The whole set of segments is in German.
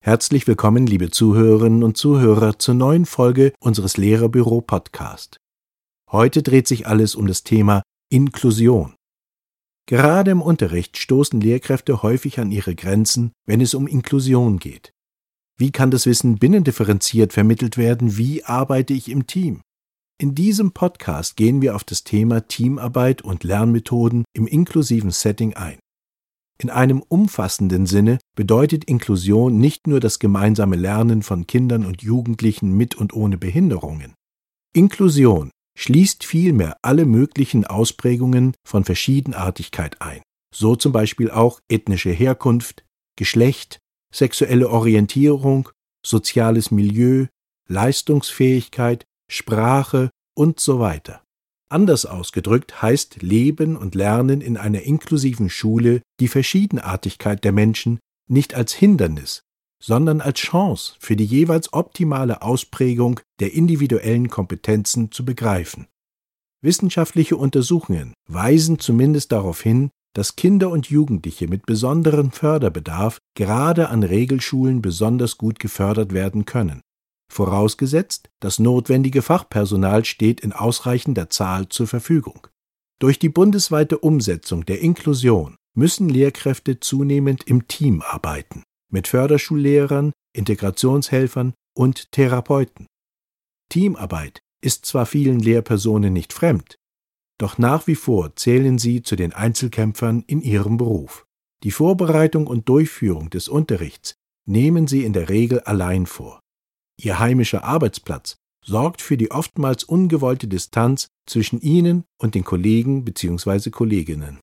Herzlich willkommen, liebe Zuhörerinnen und Zuhörer, zur neuen Folge unseres Lehrerbüro Podcast. Heute dreht sich alles um das Thema Inklusion. Gerade im Unterricht stoßen Lehrkräfte häufig an ihre Grenzen, wenn es um Inklusion geht. Wie kann das Wissen binnendifferenziert vermittelt werden? Wie arbeite ich im Team? In diesem Podcast gehen wir auf das Thema Teamarbeit und Lernmethoden im inklusiven Setting ein. In einem umfassenden Sinne bedeutet Inklusion nicht nur das gemeinsame Lernen von Kindern und Jugendlichen mit und ohne Behinderungen. Inklusion schließt vielmehr alle möglichen Ausprägungen von Verschiedenartigkeit ein, so zum Beispiel auch ethnische Herkunft, Geschlecht, sexuelle Orientierung, soziales Milieu, Leistungsfähigkeit, Sprache und so weiter. Anders ausgedrückt heißt Leben und Lernen in einer inklusiven Schule die Verschiedenartigkeit der Menschen nicht als Hindernis, sondern als Chance für die jeweils optimale Ausprägung der individuellen Kompetenzen zu begreifen. Wissenschaftliche Untersuchungen weisen zumindest darauf hin, dass Kinder und Jugendliche mit besonderem Förderbedarf gerade an Regelschulen besonders gut gefördert werden können vorausgesetzt, das notwendige Fachpersonal steht in ausreichender Zahl zur Verfügung. Durch die bundesweite Umsetzung der Inklusion müssen Lehrkräfte zunehmend im Team arbeiten, mit Förderschullehrern, Integrationshelfern und Therapeuten. Teamarbeit ist zwar vielen Lehrpersonen nicht fremd, doch nach wie vor zählen sie zu den Einzelkämpfern in ihrem Beruf. Die Vorbereitung und Durchführung des Unterrichts nehmen sie in der Regel allein vor. Ihr heimischer Arbeitsplatz sorgt für die oftmals ungewollte Distanz zwischen ihnen und den Kollegen bzw. Kolleginnen.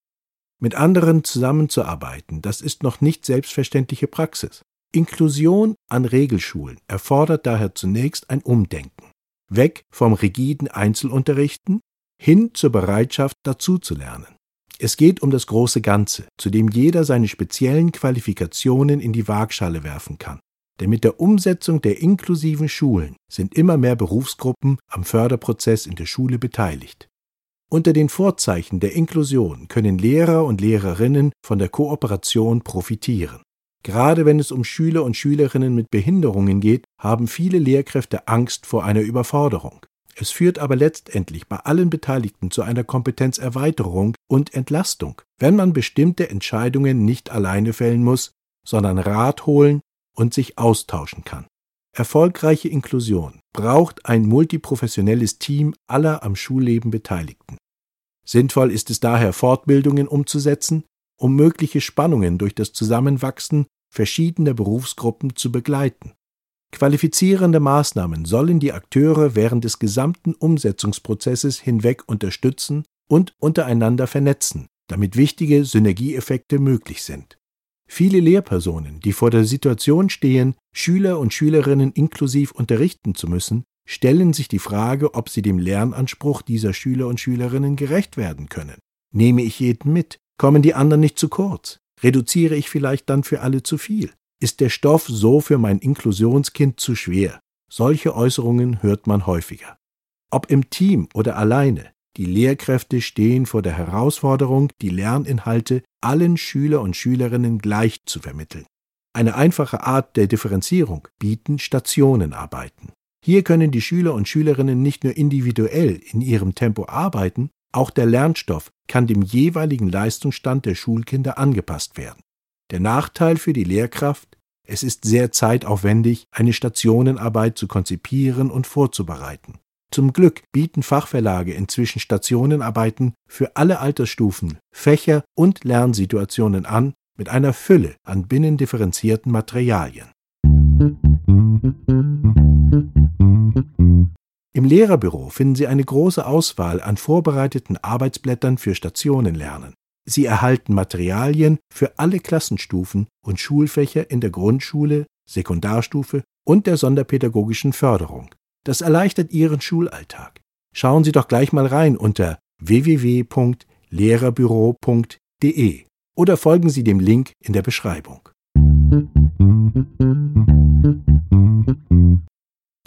Mit anderen zusammenzuarbeiten, das ist noch nicht selbstverständliche Praxis. Inklusion an Regelschulen erfordert daher zunächst ein Umdenken. Weg vom rigiden Einzelunterrichten hin zur Bereitschaft dazuzulernen. Es geht um das große Ganze, zu dem jeder seine speziellen Qualifikationen in die Waagschale werfen kann. Denn mit der Umsetzung der inklusiven Schulen sind immer mehr Berufsgruppen am Förderprozess in der Schule beteiligt. Unter den Vorzeichen der Inklusion können Lehrer und Lehrerinnen von der Kooperation profitieren. Gerade wenn es um Schüler und Schülerinnen mit Behinderungen geht, haben viele Lehrkräfte Angst vor einer Überforderung. Es führt aber letztendlich bei allen Beteiligten zu einer Kompetenzerweiterung und Entlastung, wenn man bestimmte Entscheidungen nicht alleine fällen muss, sondern Rat holen und sich austauschen kann. Erfolgreiche Inklusion braucht ein multiprofessionelles Team aller am Schulleben Beteiligten. Sinnvoll ist es daher, Fortbildungen umzusetzen, um mögliche Spannungen durch das Zusammenwachsen verschiedener Berufsgruppen zu begleiten. Qualifizierende Maßnahmen sollen die Akteure während des gesamten Umsetzungsprozesses hinweg unterstützen und untereinander vernetzen, damit wichtige Synergieeffekte möglich sind. Viele Lehrpersonen, die vor der Situation stehen, Schüler und Schülerinnen inklusiv unterrichten zu müssen, stellen sich die Frage, ob sie dem Lernanspruch dieser Schüler und Schülerinnen gerecht werden können. Nehme ich jeden mit? Kommen die anderen nicht zu kurz? Reduziere ich vielleicht dann für alle zu viel? Ist der Stoff so für mein Inklusionskind zu schwer? Solche Äußerungen hört man häufiger. Ob im Team oder alleine, die Lehrkräfte stehen vor der Herausforderung, die Lerninhalte allen Schüler und Schülerinnen gleich zu vermitteln. Eine einfache Art der Differenzierung bieten Stationenarbeiten. Hier können die Schüler und Schülerinnen nicht nur individuell in ihrem Tempo arbeiten, auch der Lernstoff kann dem jeweiligen Leistungsstand der Schulkinder angepasst werden. Der Nachteil für die Lehrkraft, es ist sehr zeitaufwendig, eine Stationenarbeit zu konzipieren und vorzubereiten. Zum Glück bieten Fachverlage inzwischen Stationenarbeiten für alle Altersstufen, Fächer und Lernsituationen an, mit einer Fülle an binnendifferenzierten Materialien. Im Lehrerbüro finden Sie eine große Auswahl an vorbereiteten Arbeitsblättern für Stationenlernen. Sie erhalten Materialien für alle Klassenstufen und Schulfächer in der Grundschule, Sekundarstufe und der sonderpädagogischen Förderung. Das erleichtert Ihren Schulalltag. Schauen Sie doch gleich mal rein unter www.lehrerbüro.de oder folgen Sie dem Link in der Beschreibung.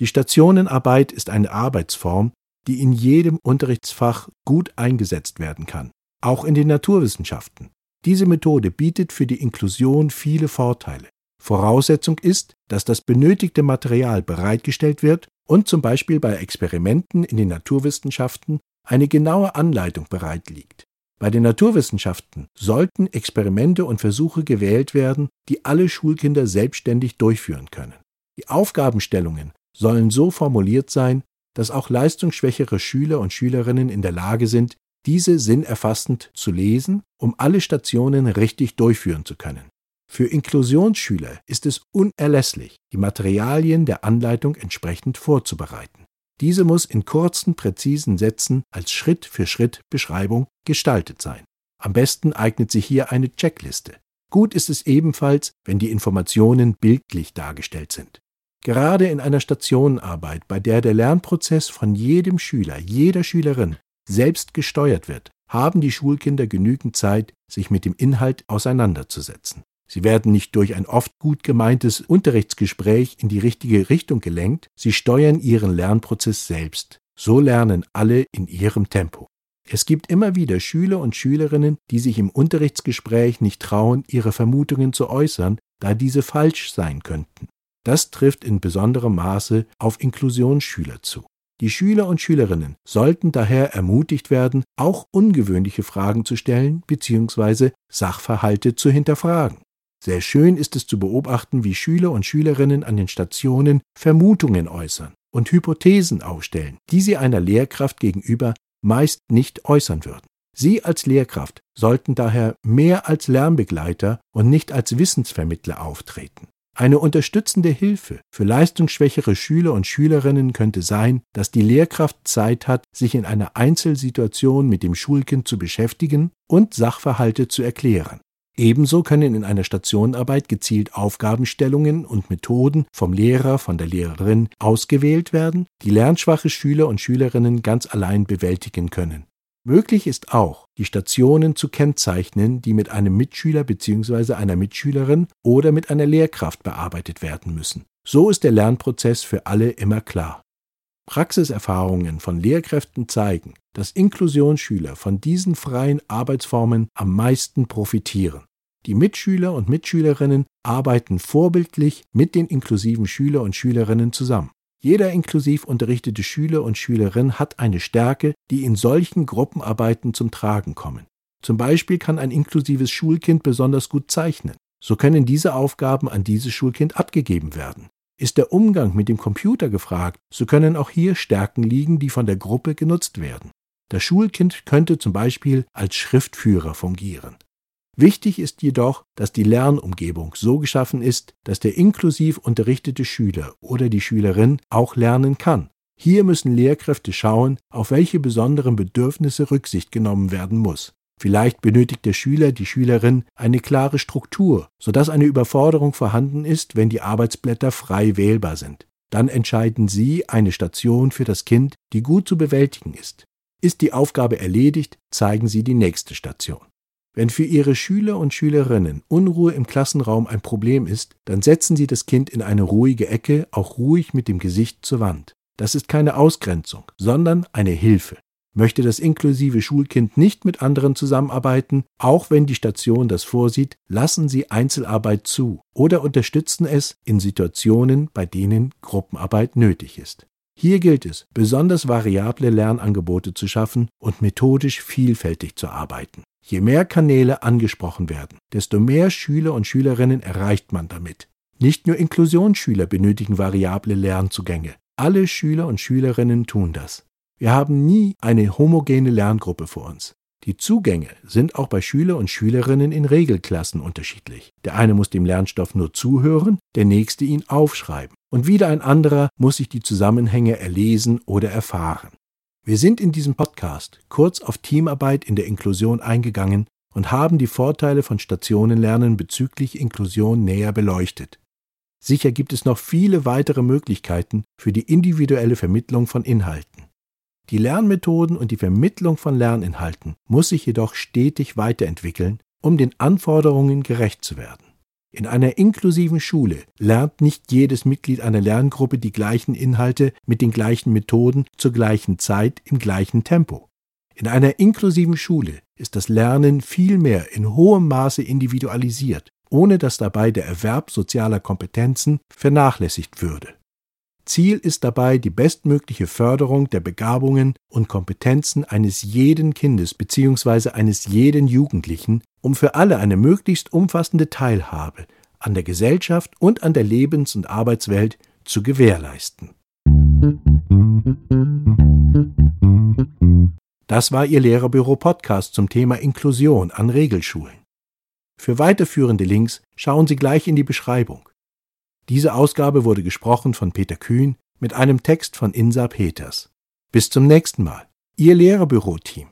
Die Stationenarbeit ist eine Arbeitsform, die in jedem Unterrichtsfach gut eingesetzt werden kann, auch in den Naturwissenschaften. Diese Methode bietet für die Inklusion viele Vorteile. Voraussetzung ist, dass das benötigte Material bereitgestellt wird und zum Beispiel bei Experimenten in den Naturwissenschaften eine genaue Anleitung bereit liegt. Bei den Naturwissenschaften sollten Experimente und Versuche gewählt werden, die alle Schulkinder selbstständig durchführen können. Die Aufgabenstellungen sollen so formuliert sein, dass auch leistungsschwächere Schüler und Schülerinnen in der Lage sind, diese sinnerfassend zu lesen, um alle Stationen richtig durchführen zu können. Für Inklusionsschüler ist es unerlässlich, die Materialien der Anleitung entsprechend vorzubereiten. Diese muss in kurzen, präzisen Sätzen als Schritt-für-Schritt-Beschreibung gestaltet sein. Am besten eignet sich hier eine Checkliste. Gut ist es ebenfalls, wenn die Informationen bildlich dargestellt sind. Gerade in einer Stationenarbeit, bei der der Lernprozess von jedem Schüler, jeder Schülerin selbst gesteuert wird, haben die Schulkinder genügend Zeit, sich mit dem Inhalt auseinanderzusetzen. Sie werden nicht durch ein oft gut gemeintes Unterrichtsgespräch in die richtige Richtung gelenkt, sie steuern ihren Lernprozess selbst. So lernen alle in ihrem Tempo. Es gibt immer wieder Schüler und Schülerinnen, die sich im Unterrichtsgespräch nicht trauen, ihre Vermutungen zu äußern, da diese falsch sein könnten. Das trifft in besonderem Maße auf Inklusionsschüler zu. Die Schüler und Schülerinnen sollten daher ermutigt werden, auch ungewöhnliche Fragen zu stellen bzw. Sachverhalte zu hinterfragen. Sehr schön ist es zu beobachten, wie Schüler und Schülerinnen an den Stationen Vermutungen äußern und Hypothesen aufstellen, die sie einer Lehrkraft gegenüber meist nicht äußern würden. Sie als Lehrkraft sollten daher mehr als Lernbegleiter und nicht als Wissensvermittler auftreten. Eine unterstützende Hilfe für leistungsschwächere Schüler und Schülerinnen könnte sein, dass die Lehrkraft Zeit hat, sich in einer Einzelsituation mit dem Schulkind zu beschäftigen und Sachverhalte zu erklären. Ebenso können in einer Stationenarbeit gezielt Aufgabenstellungen und Methoden vom Lehrer, von der Lehrerin ausgewählt werden, die lernschwache Schüler und Schülerinnen ganz allein bewältigen können. Möglich ist auch, die Stationen zu kennzeichnen, die mit einem Mitschüler bzw. einer Mitschülerin oder mit einer Lehrkraft bearbeitet werden müssen. So ist der Lernprozess für alle immer klar. Praxiserfahrungen von Lehrkräften zeigen, dass Inklusionsschüler von diesen freien Arbeitsformen am meisten profitieren. Die Mitschüler und Mitschülerinnen arbeiten vorbildlich mit den inklusiven Schüler und Schülerinnen zusammen. Jeder inklusiv unterrichtete Schüler und Schülerin hat eine Stärke, die in solchen Gruppenarbeiten zum Tragen kommen. Zum Beispiel kann ein inklusives Schulkind besonders gut zeichnen. So können diese Aufgaben an dieses Schulkind abgegeben werden. Ist der Umgang mit dem Computer gefragt, so können auch hier Stärken liegen, die von der Gruppe genutzt werden. Das Schulkind könnte zum Beispiel als Schriftführer fungieren. Wichtig ist jedoch, dass die Lernumgebung so geschaffen ist, dass der inklusiv unterrichtete Schüler oder die Schülerin auch lernen kann. Hier müssen Lehrkräfte schauen, auf welche besonderen Bedürfnisse Rücksicht genommen werden muss. Vielleicht benötigt der Schüler, die Schülerin eine klare Struktur, sodass eine Überforderung vorhanden ist, wenn die Arbeitsblätter frei wählbar sind. Dann entscheiden Sie eine Station für das Kind, die gut zu bewältigen ist. Ist die Aufgabe erledigt, zeigen Sie die nächste Station. Wenn für Ihre Schüler und Schülerinnen Unruhe im Klassenraum ein Problem ist, dann setzen Sie das Kind in eine ruhige Ecke, auch ruhig mit dem Gesicht zur Wand. Das ist keine Ausgrenzung, sondern eine Hilfe. Möchte das inklusive Schulkind nicht mit anderen zusammenarbeiten, auch wenn die Station das vorsieht, lassen Sie Einzelarbeit zu oder unterstützen es in Situationen, bei denen Gruppenarbeit nötig ist. Hier gilt es, besonders variable Lernangebote zu schaffen und methodisch vielfältig zu arbeiten. Je mehr Kanäle angesprochen werden, desto mehr Schüler und Schülerinnen erreicht man damit. Nicht nur Inklusionsschüler benötigen variable Lernzugänge. Alle Schüler und Schülerinnen tun das. Wir haben nie eine homogene Lerngruppe vor uns. Die Zugänge sind auch bei Schüler und Schülerinnen in Regelklassen unterschiedlich. Der eine muss dem Lernstoff nur zuhören, der nächste ihn aufschreiben. Und wieder ein anderer muss sich die Zusammenhänge erlesen oder erfahren. Wir sind in diesem Podcast kurz auf Teamarbeit in der Inklusion eingegangen und haben die Vorteile von Stationenlernen bezüglich Inklusion näher beleuchtet. Sicher gibt es noch viele weitere Möglichkeiten für die individuelle Vermittlung von Inhalten. Die Lernmethoden und die Vermittlung von Lerninhalten muss sich jedoch stetig weiterentwickeln, um den Anforderungen gerecht zu werden. In einer inklusiven Schule lernt nicht jedes Mitglied einer Lerngruppe die gleichen Inhalte mit den gleichen Methoden zur gleichen Zeit im gleichen Tempo. In einer inklusiven Schule ist das Lernen vielmehr in hohem Maße individualisiert, ohne dass dabei der Erwerb sozialer Kompetenzen vernachlässigt würde. Ziel ist dabei die bestmögliche Förderung der Begabungen und Kompetenzen eines jeden Kindes bzw. eines jeden Jugendlichen, um für alle eine möglichst umfassende Teilhabe an der Gesellschaft und an der Lebens- und Arbeitswelt zu gewährleisten. Das war Ihr Lehrerbüro-Podcast zum Thema Inklusion an Regelschulen. Für weiterführende Links schauen Sie gleich in die Beschreibung. Diese Ausgabe wurde gesprochen von Peter Kühn mit einem Text von Insa Peters. Bis zum nächsten Mal. Ihr Lehrerbüro-Team.